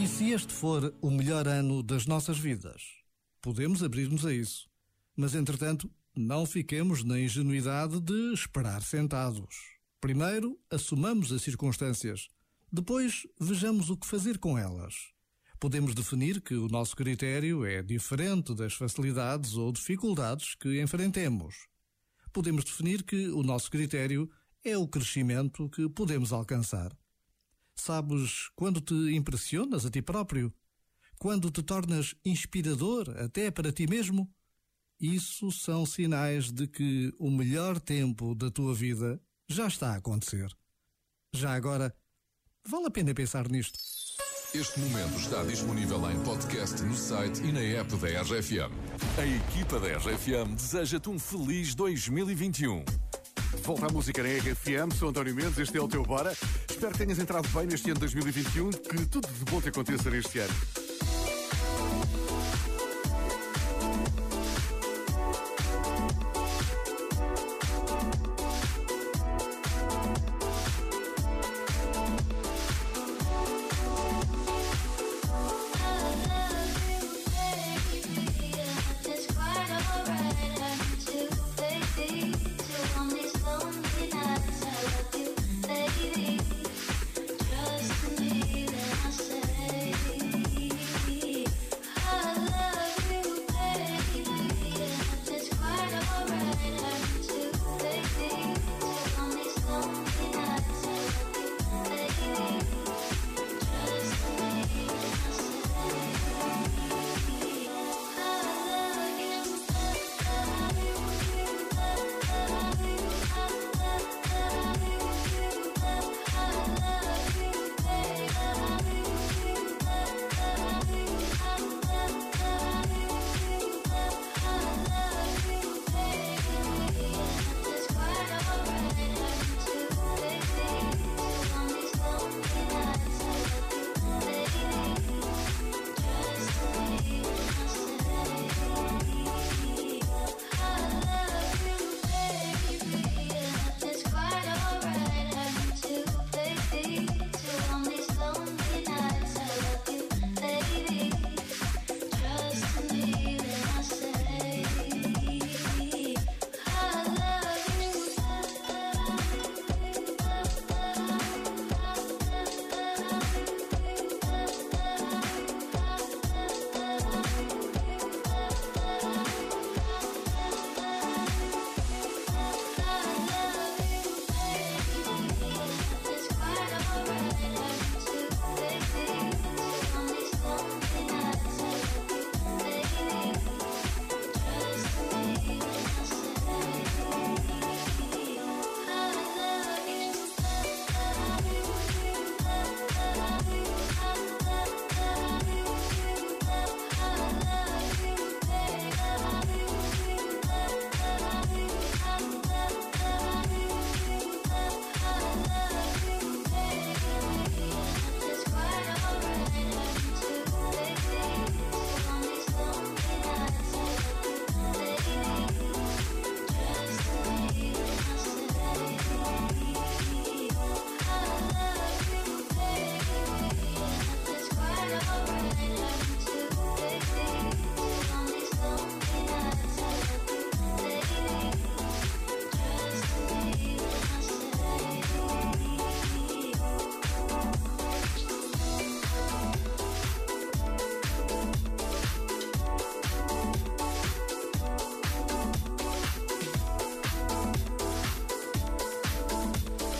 E se este for o melhor ano das nossas vidas? Podemos abrir-nos a isso. Mas, entretanto, não fiquemos na ingenuidade de esperar sentados. Primeiro, assumamos as circunstâncias. Depois, vejamos o que fazer com elas. Podemos definir que o nosso critério é diferente das facilidades ou dificuldades que enfrentemos. Podemos definir que o nosso critério é o crescimento que podemos alcançar. Sabes quando te impressionas a ti próprio? Quando te tornas inspirador até para ti mesmo? Isso são sinais de que o melhor tempo da tua vida já está a acontecer. Já agora, vale a pena pensar nisto. Este momento está disponível em podcast no site e na app da RFM. A equipa da RFM deseja-te um feliz 2021. Volta à música na RFM, sou António Mendes, este é o teu Bora. Espero que tenhas entrado bem neste ano de 2021, que tudo de bom te aconteça neste ano.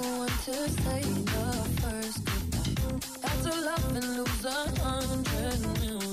one to say the first goodbye. That's a love and lose a hundred million.